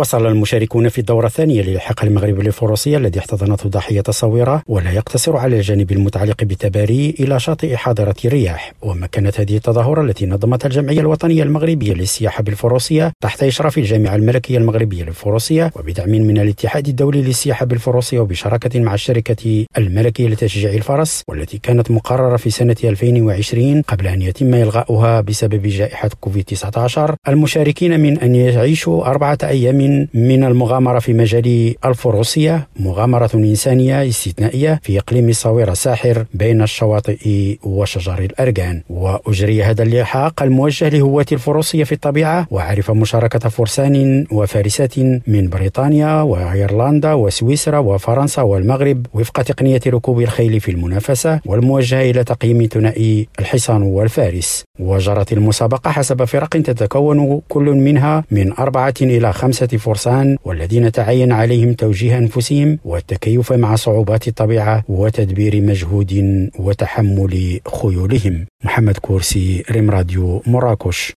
وصل المشاركون في الدورة الثانية للحق المغرب للفروسية الذي احتضنته ضاحية صويرة ولا يقتصر على الجانب المتعلق بتباري إلى شاطئ حاضرة الرياح ومكنت هذه التظاهرة التي نظمتها الجمعية الوطنية المغربية للسياحة بالفروسية تحت إشراف الجامعة الملكية المغربية للفروسية وبدعم من الاتحاد الدولي للسياحة بالفروسية وبشراكة مع الشركة الملكية لتشجيع الفرس والتي كانت مقررة في سنة 2020 قبل أن يتم إلغاؤها بسبب جائحة كوفيد 19 المشاركين من أن يعيشوا أربعة أيام من المغامرة في مجال الفروسية مغامرة إنسانية استثنائية في إقليم الصويرة الساحر بين الشواطئ وشجر الأرجان. وأجري هذا اللحاق الموجه لهواة الفروسية في الطبيعة وعرف مشاركة فرسان وفارسات من بريطانيا وأيرلندا وسويسرا وفرنسا والمغرب وفق تقنية ركوب الخيل في المنافسة والموجهة إلى تقييم ثنائي الحصان والفارس. وجرت المسابقة حسب فرق تتكون كل منها من أربعة إلى خمسة فرسان والذين تعين عليهم توجيه أنفسهم والتكيف مع صعوبات الطبيعة وتدبير مجهود وتحمل خيولهم. محمد كورسي ريم راديو مراكش.